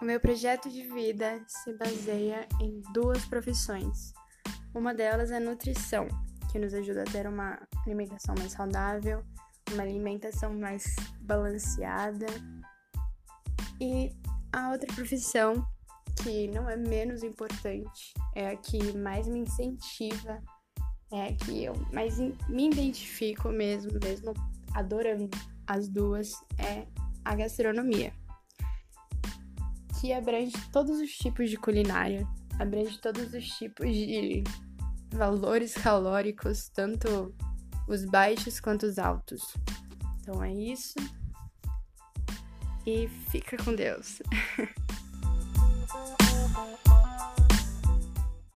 O meu projeto de vida se baseia em duas profissões. Uma delas é nutrição, que nos ajuda a ter uma alimentação mais saudável, uma alimentação mais balanceada. E a outra profissão, que não é menos importante, é a que mais me incentiva, é a que eu mais me identifico mesmo, mesmo adorando as duas, é a gastronomia que abrange todos os tipos de culinária, abrange todos os tipos de valores calóricos, tanto os baixos quanto os altos. Então é isso. E fica com Deus.